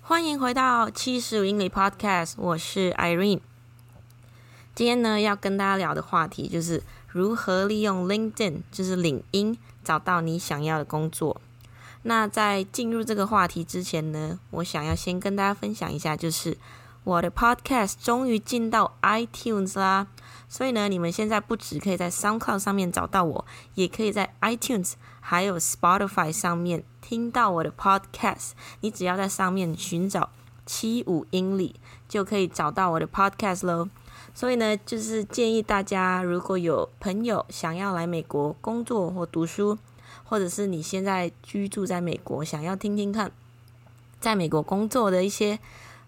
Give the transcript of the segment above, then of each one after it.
欢迎回到七十五英里 Podcast，我是 Irene。今天呢，要跟大家聊的话题就是如何利用 LinkedIn，就是领英，找到你想要的工作。那在进入这个话题之前呢，我想要先跟大家分享一下，就是我的 Podcast 终于进到 iTunes 啦。所以呢，你们现在不只可以在 SoundCloud 上面找到我，也可以在 iTunes 还有 Spotify 上面听到我的 Podcast。你只要在上面寻找七五英里，就可以找到我的 Podcast 喽。所以呢，就是建议大家，如果有朋友想要来美国工作或读书，或者是你现在居住在美国，想要听听看在美国工作的一些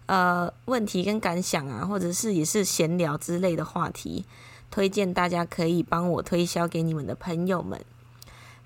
呃问题跟感想啊，或者是也是闲聊之类的话题，推荐大家可以帮我推销给你们的朋友们。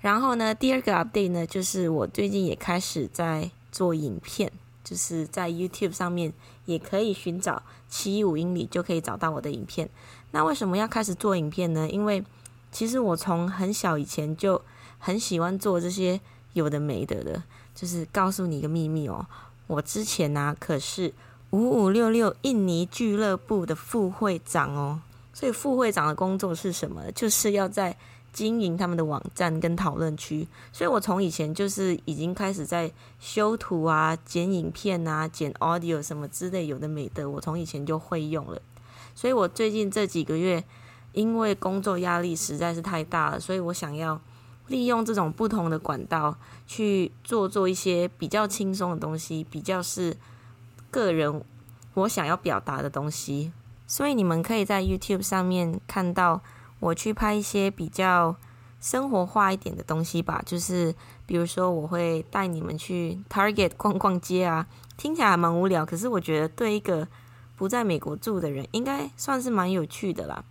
然后呢，第二个 update 呢，就是我最近也开始在做影片，就是在 YouTube 上面也可以寻找七五英里就可以找到我的影片。那为什么要开始做影片呢？因为其实我从很小以前就很喜欢做这些有的没的的，就是告诉你一个秘密哦，我之前呢、可是五五六六印尼俱乐部的副会长哦，所以副会长的工作是什么？就是要在经营他们的网站跟讨论区，所以我从以前就是已经开始在修图啊、剪影片啊、剪 audio 什么之类有的没的，我从以前就会用了，所以我最近这几个月。因为工作压力实在是太大了，所以我想要利用这种不同的管道去做做一些比较轻松的东西，比较是个人我想要表达的东西。所以你们可以在 YouTube 上面看到我去拍一些比较生活化一点的东西吧，就是比如说我会带你们去 Target 逛逛街啊，听起来蛮无聊，可是我觉得对一个不在美国住的人，应该算是蛮有趣的啦。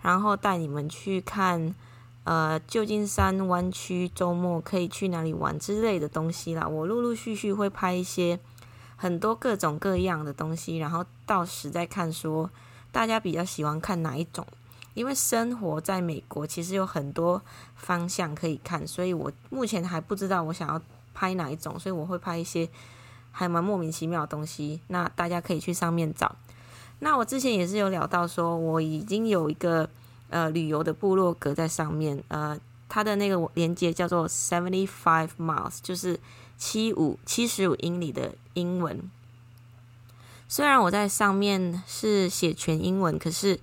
然后带你们去看，呃，旧金山湾区周末可以去哪里玩之类的东西啦。我陆陆续续会拍一些很多各种各样的东西，然后到时再看说大家比较喜欢看哪一种。因为生活在美国其实有很多方向可以看，所以我目前还不知道我想要拍哪一种，所以我会拍一些还蛮莫名其妙的东西。那大家可以去上面找。那我之前也是有聊到说，我已经有一个呃旅游的部落格在上面，呃，它的那个连接叫做 seventy five miles，就是七五七十五英里的英文。虽然我在上面是写全英文，可是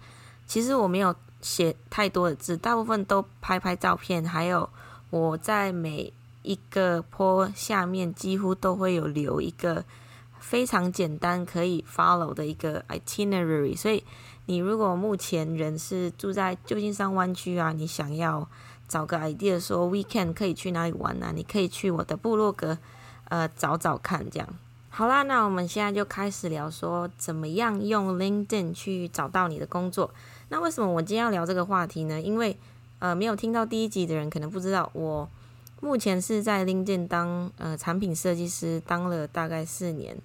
其实我没有写太多的字，大部分都拍拍照片，还有我在每一个坡下面几乎都会有留一个。非常简单可以 follow 的一个 itinerary，所以你如果目前人是住在旧金山湾区啊，你想要找个 idea 说 weekend 可以去哪里玩啊，你可以去我的部落格呃找找看，这样。好啦，那我们现在就开始聊说怎么样用 LinkedIn 去找到你的工作。那为什么我今天要聊这个话题呢？因为呃没有听到第一集的人可能不知道我。目前是在 LinkedIn 当呃产品设计师，当了大概四年。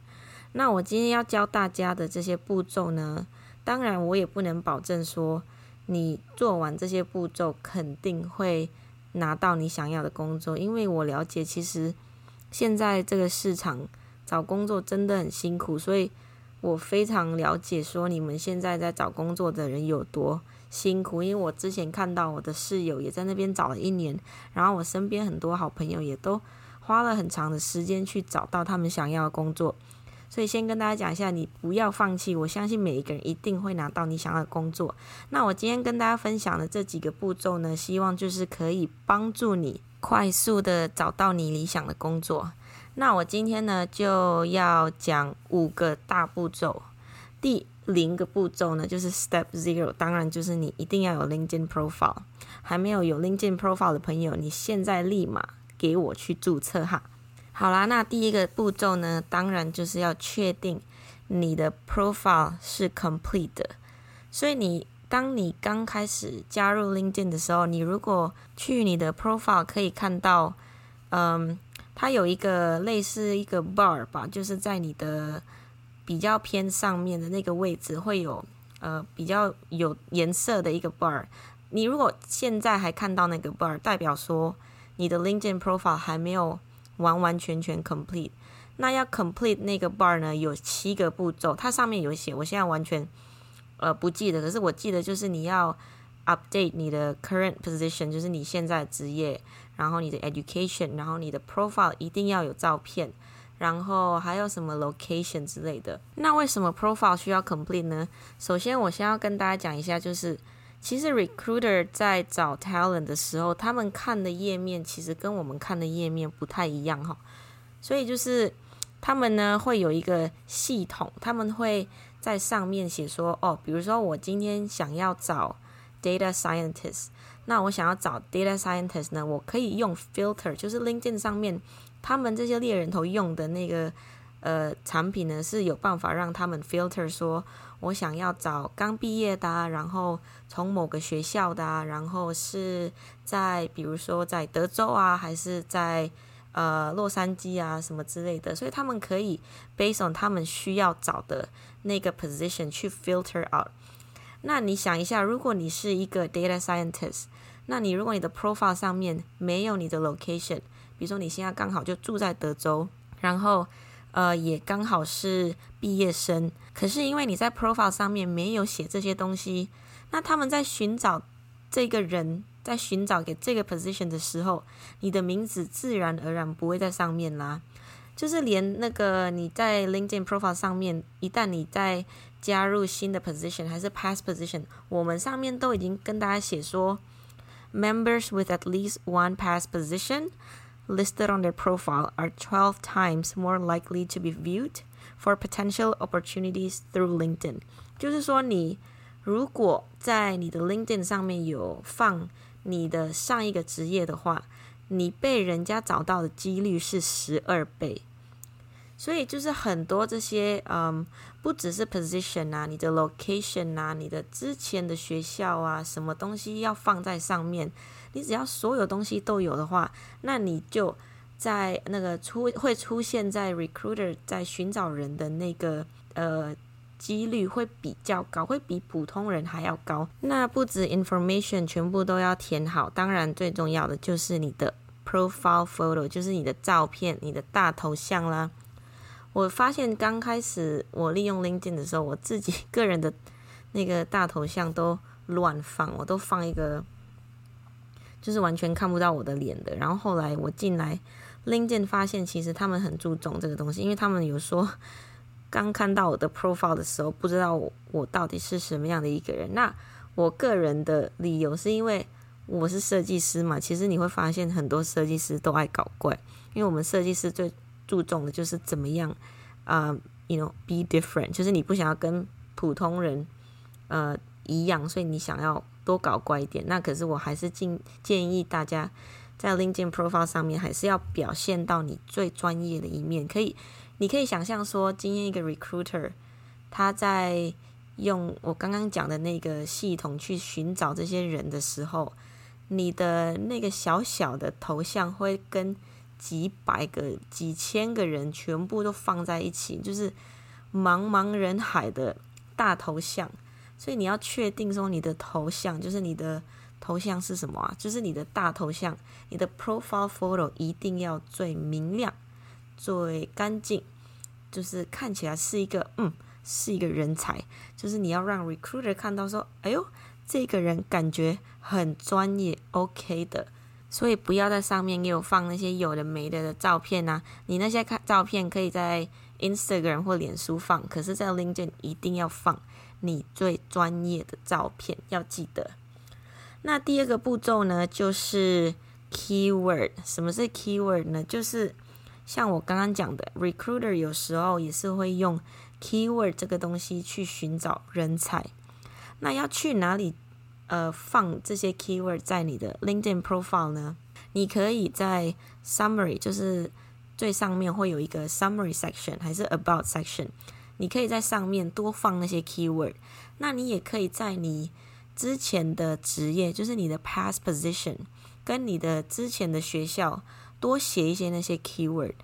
那我今天要教大家的这些步骤呢，当然我也不能保证说你做完这些步骤肯定会拿到你想要的工作，因为我了解其实现在这个市场找工作真的很辛苦，所以我非常了解说你们现在在找工作的人有多辛苦，因为我之前看到我的室友也在那边找了一年，然后我身边很多好朋友也都花了很长的时间去找到他们想要的工作，所以先跟大家讲一下，你不要放弃，我相信每一个人一定会拿到你想要的工作。那我今天跟大家分享的这几个步骤呢，希望就是可以帮助你快速的找到你理想的工作。那我今天呢就要讲五个大步骤，第。零个步骤呢，就是 Step Zero，当然就是你一定要有 LinkedIn Profile。还没有有 LinkedIn Profile 的朋友，你现在立马给我去注册哈。好啦，那第一个步骤呢，当然就是要确定你的 Profile 是 complete 的。所以你当你刚开始加入 LinkedIn 的时候，你如果去你的 Profile 可以看到，嗯，它有一个类似一个 bar 吧，就是在你的。比较偏上面的那个位置会有呃比较有颜色的一个 bar，你如果现在还看到那个 bar，代表说你的 LinkedIn profile 还没有完完全全 complete。那要 complete 那个 bar 呢，有七个步骤，它上面有写，我现在完全呃不记得，可是我记得就是你要 update 你的 current position，就是你现在职业，然后你的 education，然后你的 profile 一定要有照片，然后还有什么 location 之类的。那为什么 profile 需要 complete 呢？首先，我先要跟大家讲一下，就是其实 recruiter 在找 talent 的时候，他们看的页面其实跟我们看的页面不太一样哈，所以就是。他们呢会有一个系统，他们会在上面写说，哦，比如说我今天想要找 data scientist，那我想要找 data scientist 呢，我可以用 filter，就是 LinkedIn 上面他们这些猎人头用的那个呃产品呢，是有办法让他们 filter 说，我想要找刚毕业的啊，然后从某个学校的啊，然后是在比如说在德州啊，还是在。呃，洛杉矶啊，什么之类的，所以他们可以 based on 他们需要找的那个 position 去 filter out。那你想一下，如果你是一个 data scientist，那你如果你的 profile 上面没有你的 location，比如说你现在刚好就住在德州，然后呃也刚好是毕业生，可是因为你在 profile 上面没有写这些东西，那他们在寻找这个人。在寻找给这个 position 的时候，你的名字自然而然不会在上面啦。就是连那个你在 LinkedIn profile 上面，一旦你在加入新的 position 还是 past position，我们上面都已经跟大家写说，members with at least one past position listed on their profile are twelve times more likely to be viewed for potential opportunities through LinkedIn。就是说，你如果在你的 LinkedIn 上面有放你的上一个职业的话，你被人家找到的几率是十二倍， 所以就是很多这些，嗯，不只是 position 啊，你的 location 啊，你的之前的学校啊，什么东西要放在上面，你只要所有东西都有的话，那你就在那个出会出现在 recruiter 在寻找人的那个呃。几率会比较高，会比普通人还要高。那不止 information 全部都要填好，当然最重要的就是你的 profile photo，就是你的照片、你的大头像啦。我发现刚开始我利用 LinkedIn 的时候，我自己个人的那个大头像都乱放，我都放一个就是完全看不到我的脸的。然后后来我进来 LinkedIn 发现，其实他们很注重这个东西，因为他们有说。刚看到我的 profile 的时候，不知道我我到底是什么样的一个人。那我个人的理由是因为我是设计师嘛。其实你会发现很多设计师都爱搞怪，因为我们设计师最注重的就是怎么样啊、，you know be different，就是你不想要跟普通人呃一样，所以你想要多搞怪一点。那可是我还是建建议大家在 LinkedIn profile 上面还是要表现到你最专业的一面，可以。你可以想象说，今天一个 recruiter，他在用我刚刚讲的那个系统去寻找这些人的时候，你的那个小小的头像会跟几百个、几千个人全部都放在一起，就是茫茫人海的大头像。所以你要确定说，你的头像就是你的头像是什么啊？就是你的大头像，你的 profile photo 一定要最明亮。最干净，就是看起来是一个嗯，是一个人才，就是你要让 recruiter 看到说，哎呦，这个人感觉很专业，OK 的，所以不要在上面给我放那些有的没的的照片啊。你那些看照片可以在 Instagram 或脸书放，可是，在 LinkedIn 一定要放你最专业的照片，要记得。那第二个步骤呢，就是 keyword。什么是 keyword 呢？就是像我刚刚讲的，recruiter 有时候也是会用 keyword 这个东西去寻找人才。那要去哪里呃放这些 keyword 在你的 LinkedIn profile 呢？你可以在 summary，就是最上面会有一个 summary section，还是 about section。你可以在上面多放那些 keyword。那你也可以在你之前的职业，就是你的 past position，跟你的之前的学校。多写一些那些 keyword，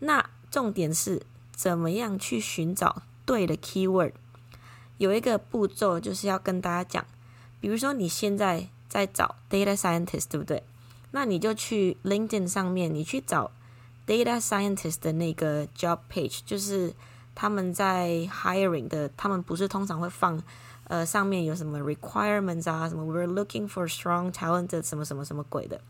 那重点是怎么样去寻找对的 keyword？有一个步骤就是要跟大家讲，比如说你现在在找 data scientist，对不对？那你就去 LinkedIn 上面，你去找 data scientist 的那个 job page，就是他们在 hiring 的，他们不是通常会放，呃，上面有什么 requirements 啊，什么 we're looking for strong talented 什么什么什么鬼的，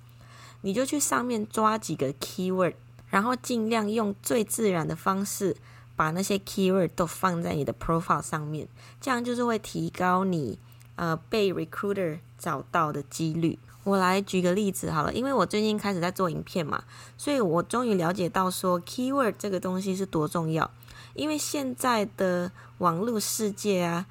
你就去上面抓几个 keyword，然后尽量用最自然的方式把那些 keyword 都放在你的 profile 上面，这样就是会提高你呃被 recruiter 找到的几率。我来举个例子好了，因为我最近开始在做影片嘛，所以我终于了解到说 keyword 这个东西是多重要。因为现在的网络世界啊，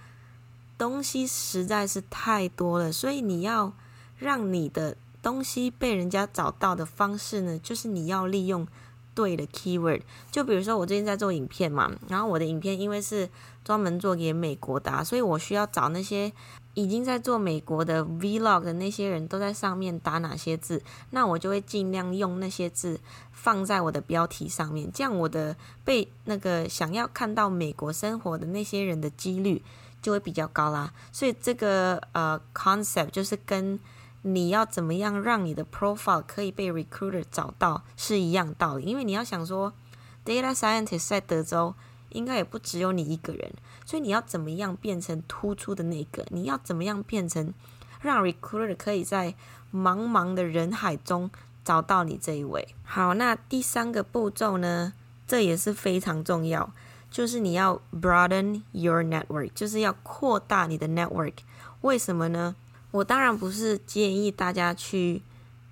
东西实在是太多了，所以你要让你的东西被人家找到的方式呢，就是你要利用对的 keyword。就比如说我最近在做影片嘛，然后我的影片因为是专门做给美国的，所以我需要找那些。已经在做美国的 Vlog 的那些人都在上面打哪些字，那我就会尽量用那些字放在我的标题上面，这样我的被那个想要看到美国生活的那些人的几率就会比较高啦。所以这个呃 concept 就是跟你要怎么样让你的 profile 可以被 recruiter 找到是一样道理，因为你要想说 data scientist 在德州。应该也不只有你一个人，所以你要怎么样变成突出的那个？你要怎么样变成让 recruiter 可以在茫茫的人海中找到你这一位？好，那第三个步骤呢？这也是非常重要，就是你要 broaden your network，就是要扩大你的 network。为什么呢？我当然不是建议大家去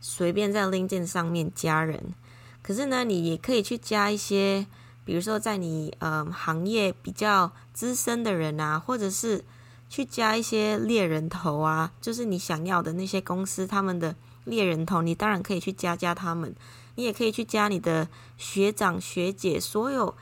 随便在 LinkedIn 上面加人，可是呢，你也可以去加一些。比如说，在你嗯行业比较资深的人啊，或者是去加一些猎人头啊，就是你想要的那些公司他们的猎人头，你当然可以去加加他们。你也可以去加你的学长学姐，所有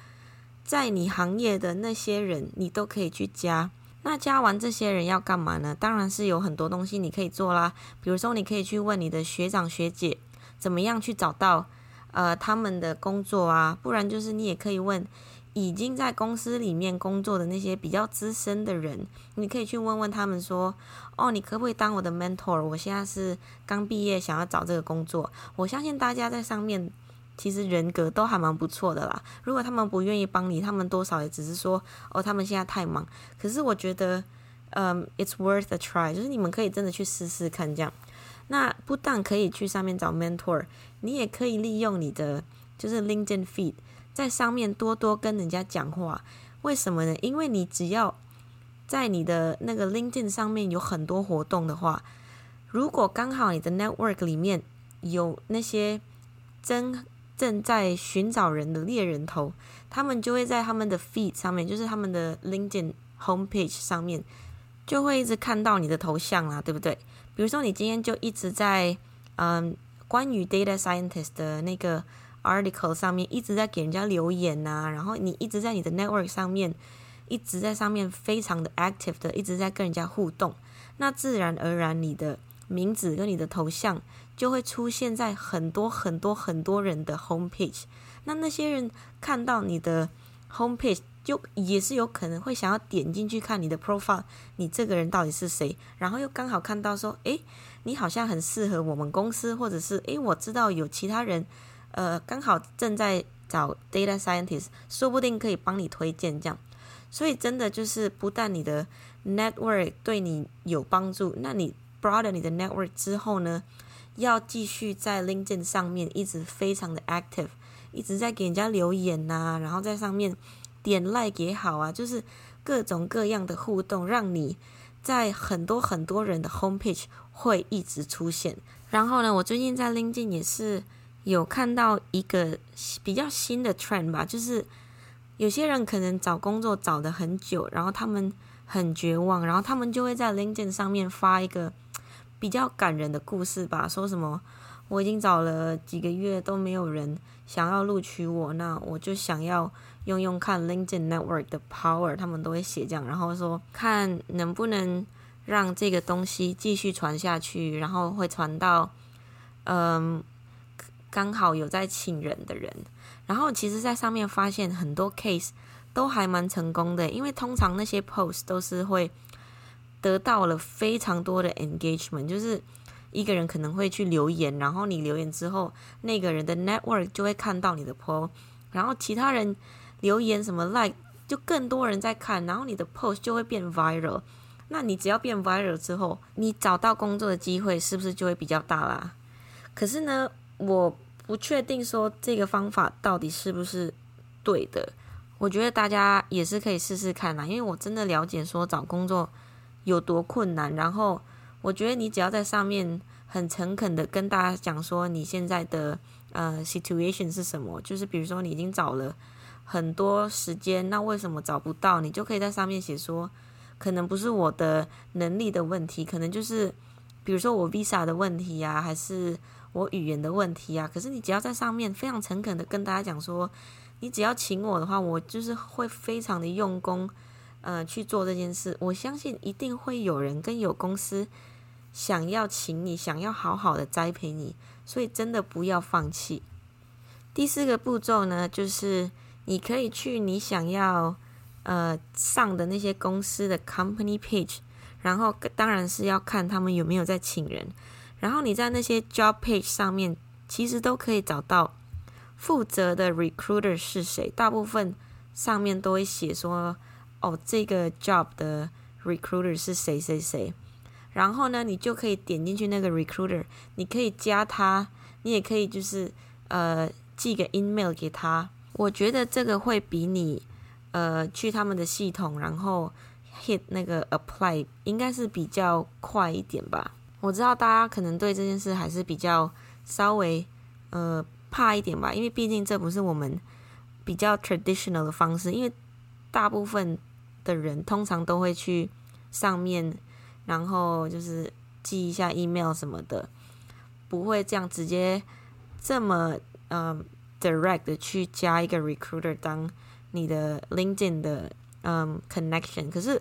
在你行业的那些人，你都可以去加。那加完这些人要干嘛呢？当然是有很多东西你可以做啦。比如说，你可以去问你的学长学姐，怎么样去找到。呃，他们的工作啊，不然就是你也可以问已经在公司里面工作的那些比较资深的人，你可以去问问他们说，哦，你可不可以当我的 mentor？我现在是刚毕业，想要找这个工作。我相信大家在上面其实人格都还蛮不错的啦。如果他们不愿意帮你，他们多少也只是说，哦，他们现在太忙。可是我觉得，嗯，it's worth a try，就是你们可以真的去试试看这样。那不但可以去上面找 mentor，你也可以利用你的就是 LinkedIn feed，在上面多多跟人家讲话。为什么呢？因为你只要在你的那个 LinkedIn 上面有很多活动的话，如果刚好你的 network 里面有那些真正在寻找人的猎人头，他们就会在他们的 feed 上面，就是他们的 LinkedIn homepage 上面，就会一直看到你的头像啦，对不对？比如说，你今天就一直在嗯，关于 data scientist 的那个 article 上面一直在给人家留言呐、然后你一直在你的 network 上面一直在上面非常的 active 的，一直在跟人家互动，那自然而然你的名字跟你的头像就会出现在很多很多很多人的 homepage，那那些人看到你的 homepage。就也是有可能会想要点进去看你的 profile，你这个人到底是谁？然后又刚好看到说，诶，你好像很适合我们公司，或者是诶，我知道有其他人，呃，刚好正在找 data scientist，说不定可以帮你推荐这样。所以真的就是不但你的 network 对你有帮助，那你 broaden 你的 network 之后呢，要继续在 LinkedIn 上面一直非常的 active，一直在给人家留言呐、然后在上面。点 like 也好啊，就是各种各样的互动，让你在很多很多人的 homepage 会一直出现。然后呢，我最近在 LinkedIn 也是有看到一个比较新的 trend 吧，就是有些人可能找工作找得很久，然后他们很绝望，然后他们就会在 LinkedIn 上面发一个比较感人的故事吧，说什么我已经找了几个月都没有人想要录取我，那我就想要。用用看 LinkedIn Network 的 power，他们都会写这样，然后说看能不能让这个东西继续传下去，然后会传到嗯刚好有在请人的人，然后其实在上面发现很多 case 都还蛮成功的，因为通常那些 post 都是会得到了非常多的 engagement，就是一个人可能会去留言，然后你留言之后，那个人的 network 就会看到你的 post，然后其他人留言什么 like，就更多人在看，然后你的 post 就会变 viral。那你只要变 viral 之后，你找到工作的机会是不是就会比较大啦？可是呢，我不确定说这个方法到底是不是对的。我觉得大家也是可以试试看啦，因为我真的了解说找工作有多困难。然后我觉得你只要在上面很诚恳的跟大家讲说你现在的呃 situation 是什么，就是比如说你已经找了很多时间，那为什么找不到？你就可以在上面写说。可能不是我的能力的问题，可能就是比如说我 visa 的问题呀、啊，还是我语言的问题、啊。可是你只要在上面非常诚恳的跟大家讲说，你只要请我的话，我就是会非常的用功，呃，去做这件事。我相信一定会有人跟有公司想要请你，想要好好的栽培你，所以真的不要放弃。第四个步骤呢，就是你可以去你想要。呃，上的那些公司的 company page，然后当然是要看他们有没有在请人。然后你在那些 job page 上面，其实都可以找到负责的 recruiter 是谁。大部分上面都会写说，哦，这个 job 的 recruiter 是谁谁谁。然后呢，你就可以点进去那个 recruiter，你可以加他，你也可以就是呃寄个 email 给他。我觉得这个会比你。呃，去他们的系统，然后 hit 那个 apply，应该是比较快一点吧。我知道大家可能对这件事还是比较稍微呃怕一点吧，因为毕竟这不是我们比较 traditional 的方式。因为大部分的人通常都会去上面，然后就是寄一下 email 什么的，不会这样直接这么呃 direct 去加一个 recruiter 当。你的 LinkedIn 的嗯 connection，可是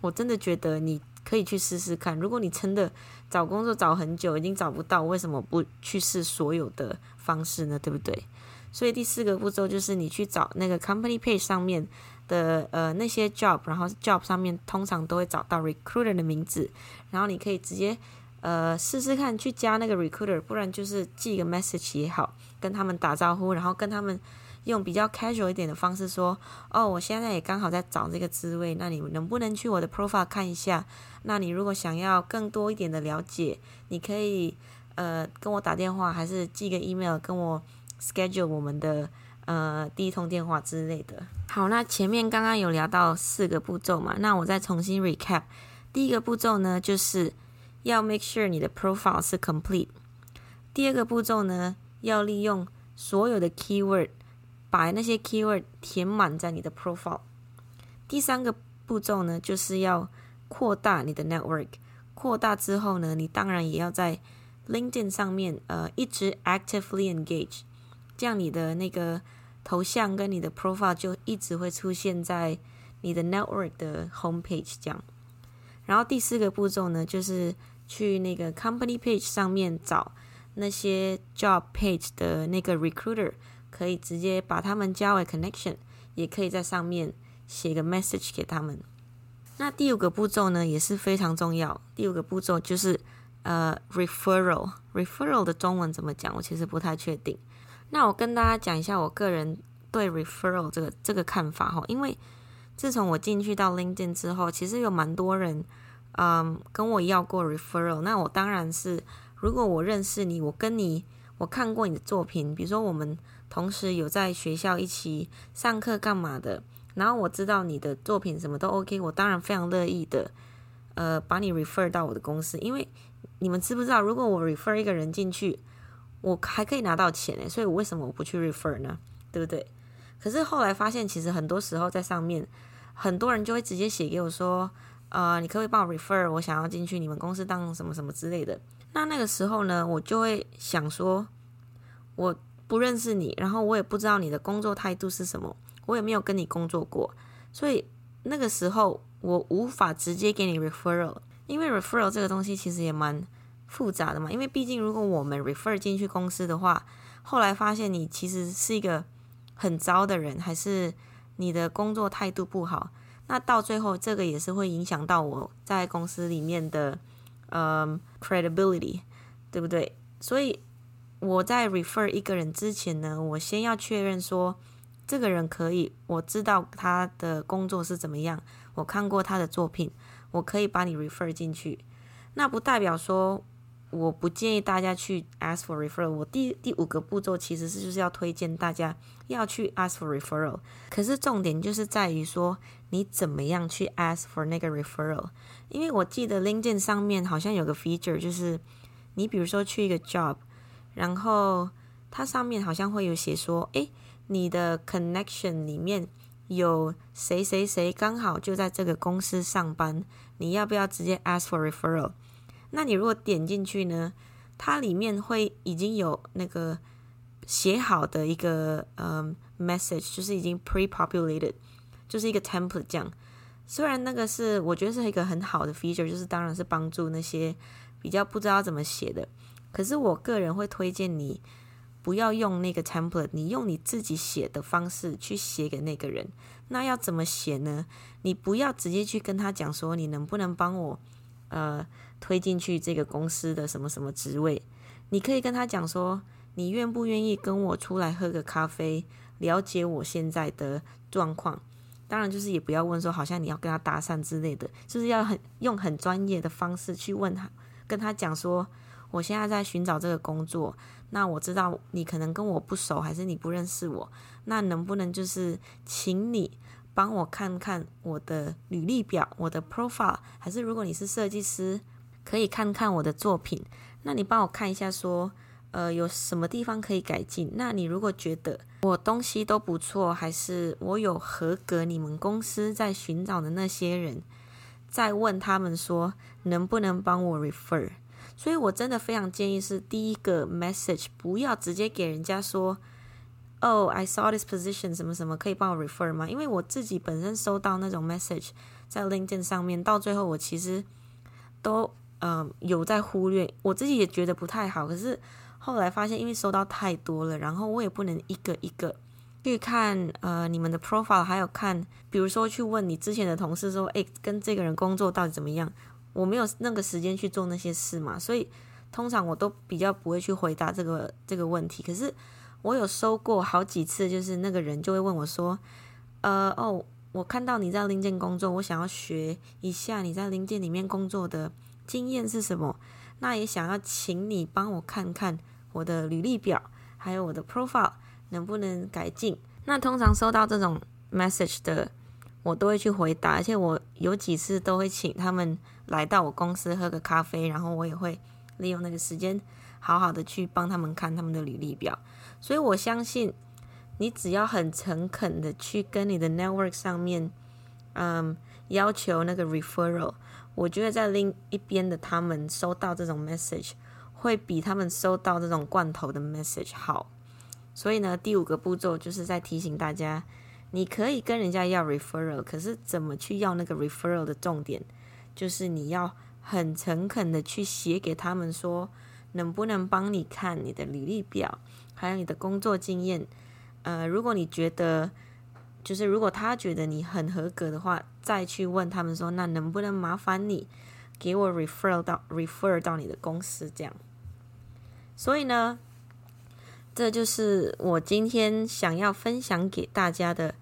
我真的觉得你可以去试试看。如果你真的找工作找很久已经找不到，为什么不去试所有的方式呢？对不对？所以第四个步骤就是你去找那个 company page 上面的呃那些 job，然后 job 上面通常都会找到 recruiter 的名字，然后你可以直接呃试试看去加那个 recruiter，不然就是寄个 message 也好，跟他们打招呼，然后跟他们。用比较 casual 一点的方式说，哦，我现在也刚好在找这个职位，那你能不能去我的 profile 看一下？那你如果想要更多一点的了解，你可以呃跟我打电话，还是寄个 email 跟我 schedule 我们的呃第一通电话之类的。好，那前面刚刚有聊到四个步骤嘛，那我再重新 recap。第一个步骤呢，就是要 make sure 你的 profile 是 complete。第二个步骤呢，要利用所有的 keyword。把那些 keyword 填满在你的 profile。第三个步骤呢，就是要扩大你的 network。扩大之后呢，你当然也要在 LinkedIn 上面呃一直 actively engage，这样你的那个头像跟你的 profile 就一直会出现在你的 network 的 homepage 这样。然后第四个步骤呢，就是去那个 company page 上面找那些 job page 的那个 recruiter。可以直接把他们加为 connection，也可以在上面写个 message 给他们。那第五个步骤呢，也是非常重要。第五个步骤就是呃 referral。referral 的中文怎么讲？我其实不太确定。那我跟大家讲一下我个人对 referral 这个这个看法哈。因为自从我进去到 LinkedIn 之后，其实有蛮多人嗯跟我要过 referral。那我当然是，如果我认识你，我跟你我看过你的作品，比如说我们。同时有在学校一起上课干嘛的，然后我知道你的作品什么都 OK，我当然非常乐意的，呃，把你 refer 到我的公司，因为你们知不知道，如果我 refer 一个人进去，我还可以拿到钱诶，所以我为什么我不去 refer 呢？对不对？可是后来发现，其实很多时候在上面，很多人就会直接写给我说，呃，你可不可以帮我 refer？我想要进去你们公司当什么什么之类的。那那个时候呢，我就会想说，我。不认识你，然后我也不知道你的工作态度是什么，我也没有跟你工作过，所以那个时候我无法直接给你 referral，因为 referral 这个东西其实也蛮复杂的嘛，因为毕竟如果我们 refer 进去公司的话，后来发现你其实是一个很糟的人，还是你的工作态度不好，那到最后这个也是会影响到我在公司里面的嗯 credibility。对不对？所以我在 refer 一个人之前呢，我先要确认说这个人可以，我知道他的工作是怎么样，我看过他的作品，我可以把你 refer 进去。那不代表说。我不建议大家去 ask for referral。我第第五个步骤其实是就是要推荐大家要去 ask for referral。可是重点就是在于说你怎么样去 ask for 那个 referral。因为我记得 LinkedIn 上面好像有个 feature，就是你比如说去一个 job，然后它上面好像会有写说，诶，你的 connection 里面有谁谁谁刚好就在这个公司上班，你要不要直接 ask for referral？那你如果点进去呢，它里面会已经有那个写好的一个呃 message，就是已经 pre-populated，就是一个 template 这样。虽然那个是我觉得是一个很好的 feature，就是当然是帮助那些比较不知道怎么写的。可是我个人会推荐你不要用那个 template，你用你自己写的方式去写给那个人。那要怎么写呢？你不要直接去跟他讲说，你能不能帮我呃。推进去这个公司的什么什么职位，你可以跟他讲说，你愿不愿意跟我出来喝个咖啡，了解我现在的状况。当然，就是也不要问说，好像你要跟他搭讪之类的，就是要很用很专业的方式去问他，跟他讲说，我现在在寻找这个工作。那我知道你可能跟我不熟，还是你不认识我，那能不能就是请你帮我看看我的履历表，我的 profile，还是如果你是设计师。可以看看我的作品，那你帮我看一下，说，呃，有什么地方可以改进？那你如果觉得我东西都不错，还是我有合格，你们公司在寻找的那些人，再问他们说能不能帮我 refer？所以我真的非常建议是第一个 message 不要直接给人家说，哦，I saw this position 什么什么，可以帮我 refer 吗？因为我自己本身收到那种 message 在 LinkedIn 上面，到最后我其实都。嗯，有在忽略，我自己也觉得不太好。可是后来发现，因为收到太多了，然后我也不能一个一个去看呃你们的 profile，还有看，比如说去问你之前的同事说，诶，跟这个人工作到底怎么样？我没有那个时间去做那些事嘛，所以通常我都比较不会去回答这个这个问题。可是我有收过好几次，就是那个人就会问我说，呃，哦，我看到你在零件工作，我想要学一下你在零件里面工作的。经验是什么？那也想要请你帮我看看我的履历表，还有我的 profile 能不能改进？那通常收到这种 message 的，我都会去回答，而且我有几次都会请他们来到我公司喝个咖啡，然后我也会利用那个时间，好好的去帮他们看他们的履历表。所以我相信，你只要很诚恳的去跟你的 network 上面，嗯，要求那个 referral。我觉得在另一边的他们收到这种 message 会比他们收到这种罐头的 message 好，所以呢，第五个步骤就是在提醒大家，你可以跟人家要 referral，可是怎么去要那个 referral 的重点，就是你要很诚恳的去写给他们说，能不能帮你看你的履历表，还有你的工作经验，呃，如果你觉得。就是如果他觉得你很合格的话，再去问他们说，那能不能麻烦你给我 refer 到 refer 到你的公司这样。所以呢，这就是我今天想要分享给大家的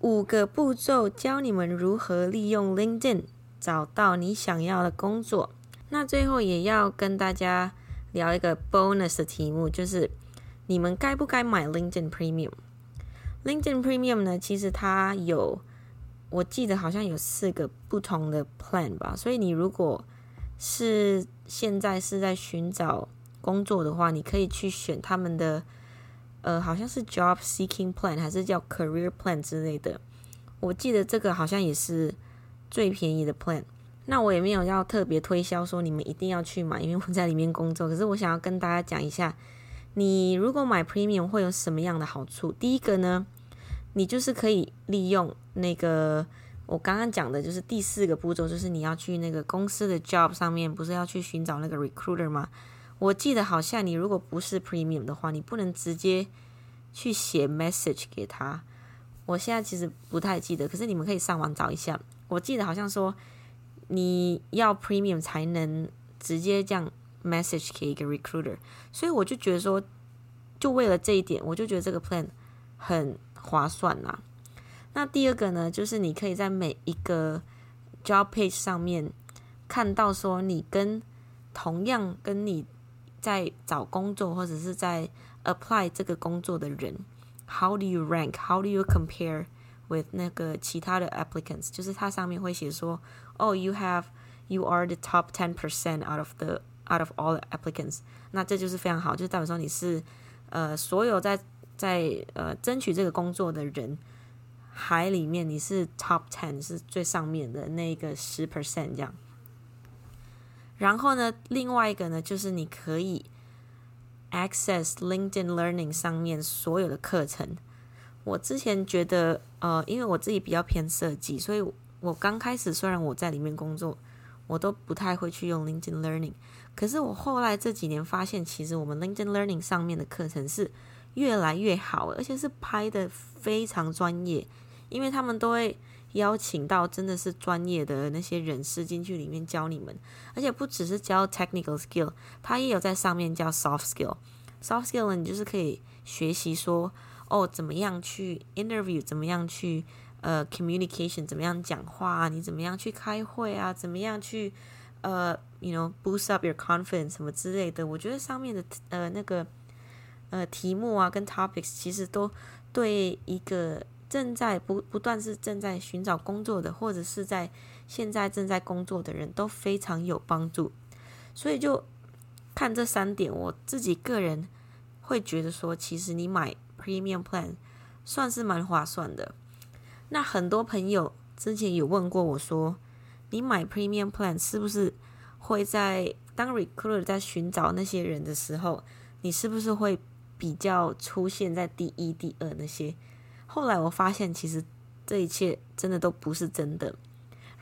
五个步骤，教你们如何利用 LinkedIn 找到你想要的工作。那最后也要跟大家聊一个 bonus 的题目，就是你们该不该买 LinkedIn Premium？LinkedIn Premium 呢，其实它有，我记得好像有四个不同的 plan 吧。所以你如果是现在是在寻找工作的话，你可以去选他们的，呃，好像是 Job Seeking Plan 还是叫 Career Plan 之类的。我记得这个好像也是最便宜的 plan。那我也没有要特别推销说你们一定要去买，因为我在里面工作。可是我想要跟大家讲一下，你如果买 Premium 会有什么样的好处？第一个呢，你就是可以利用那个我刚刚讲的，就是第四个步骤，就是你要去那个公司的 job 上面，不是要去寻找那个 recruiter 吗？我记得好像你如果不是 premium 的话，你不能直接去写 message 给他。我现在其实不太记得，可是你们可以上网找一下。我记得好像说你要 premium 才能直接这样 message 给一个 recruiter，所以我就觉得说，就为了这一点，我就觉得这个 plan 很划算呐。那第二个呢，就是你可以在每一个 job page 上面看到说，你跟同样跟你在找工作或者是在 apply 这个工作的人，how do you rank？How do you compare with 那个其他的 applicants？就是它上面会写说，哦，you have you are the top ten percent out of the out of all the applicants。那这就是非常好，就代表说你是呃所有在在呃争取这个工作的人海里面，你是 top ten 是最上面的那个十 percent 这样。然后呢，另外一个呢，就是你可以 access LinkedIn Learning 上面所有的课程。我之前觉得，呃，因为我自己比较偏设计，所以我刚开始虽然我在里面工作，我都不太会去用 LinkedIn Learning。可是我后来这几年发现，其实我们 LinkedIn Learning 上面的课程是越来越好，而且是拍得非常专业，因为他们都会。邀请到真的是专业的那些人士进去里面教你们，而且不只是教 technical skill，他也有在上面教 soft skill。soft skill 呢，你就是可以学习说，哦，怎么样去 interview，怎么样去呃 communication，怎么样讲话啊，你怎么样去开会啊，怎么样去呃，you know boost up your confidence 什么之类的。我觉得上面的呃那个呃题目啊跟 topics 其实都对一个。正在不不断是正在寻找工作的，或者是在现在正在工作的人都非常有帮助，所以就看这三点，我自己个人会觉得说，其实你买 Premium Plan 算是蛮划算的。那很多朋友之前有问过我说，你买 Premium Plan 是不是会在当 Recruiter 在寻找那些人的时候，你是不是会比较出现在第一、第二那些？后来我发现，其实这一切真的都不是真的。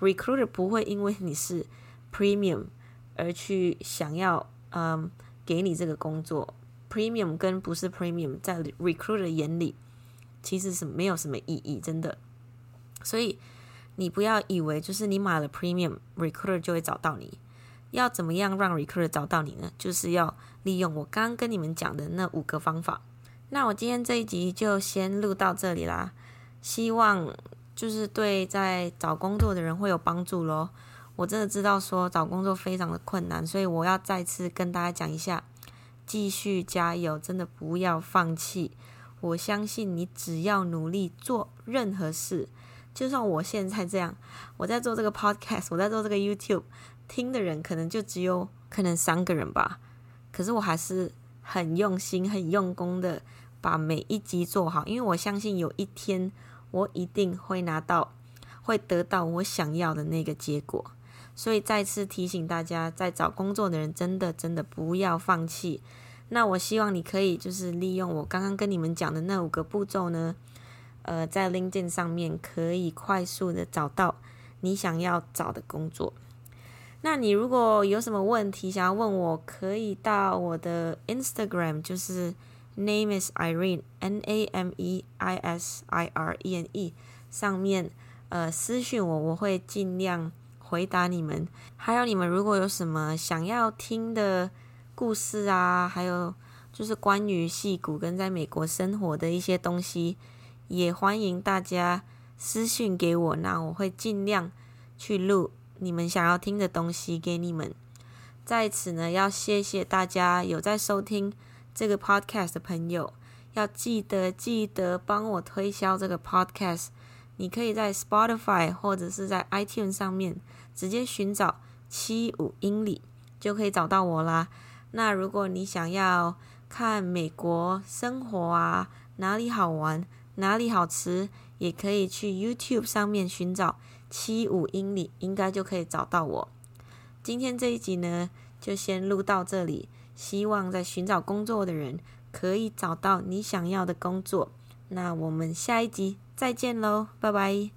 Recruiter 不会因为你是 Premium 而去想要嗯给你这个工作。Premium 跟不是 Premium 在 Recruiter 眼里其实是没有什么意义，真的。所以你不要以为就是你买了 Premium，Recruiter 就会找到你。要怎么样让 Recruiter 找到你呢？就是要利用我刚刚跟你们讲的那五个方法。那我今天这一集就先录到这里啦，希望就是对在找工作的人会有帮助咯。我真的知道说找工作非常的困难，所以我要再次跟大家讲一下，继续加油，真的不要放弃。我相信你只要努力做任何事，就算我现在这样，我在做这个 podcast，我在做这个 YouTube，听的人可能就只有可能三个人吧，可是我还是很用心、很用功的。把每一集做好，因为我相信有一天我一定会拿到，会得到我想要的那个结果。所以再次提醒大家，在找工作的人真的真的不要放弃。那我希望你可以就是利用我刚刚跟你们讲的那五个步骤呢，呃，在 LinkedIn 上面可以快速的找到你想要找的工作。那你如果有什么问题想要问我，可以到我的 Instagram，就是。Name is Irene, N A M E I S I R E N E。上面呃私信我，我会尽量回答你们。还有你们如果有什么想要听的故事啊，还有就是关于戏骨跟在美国生活的一些东西，也欢迎大家私信给我，那我会尽量去录你们想要听的东西给你们。在此呢，要谢谢大家有在收听。这个 podcast 的朋友要记得记得帮我推销这个 podcast。你可以在 Spotify 或者是在 iTunes 上面直接寻找七五英里，就可以找到我啦。那如果你想要看美国生活啊，哪里好玩，哪里好吃，也可以去 YouTube 上面寻找七五英里，应该就可以找到我。今天这一集呢，就先录到这里。希望在寻找工作的人可以找到你想要的工作。那我们下一集再见喽，拜拜。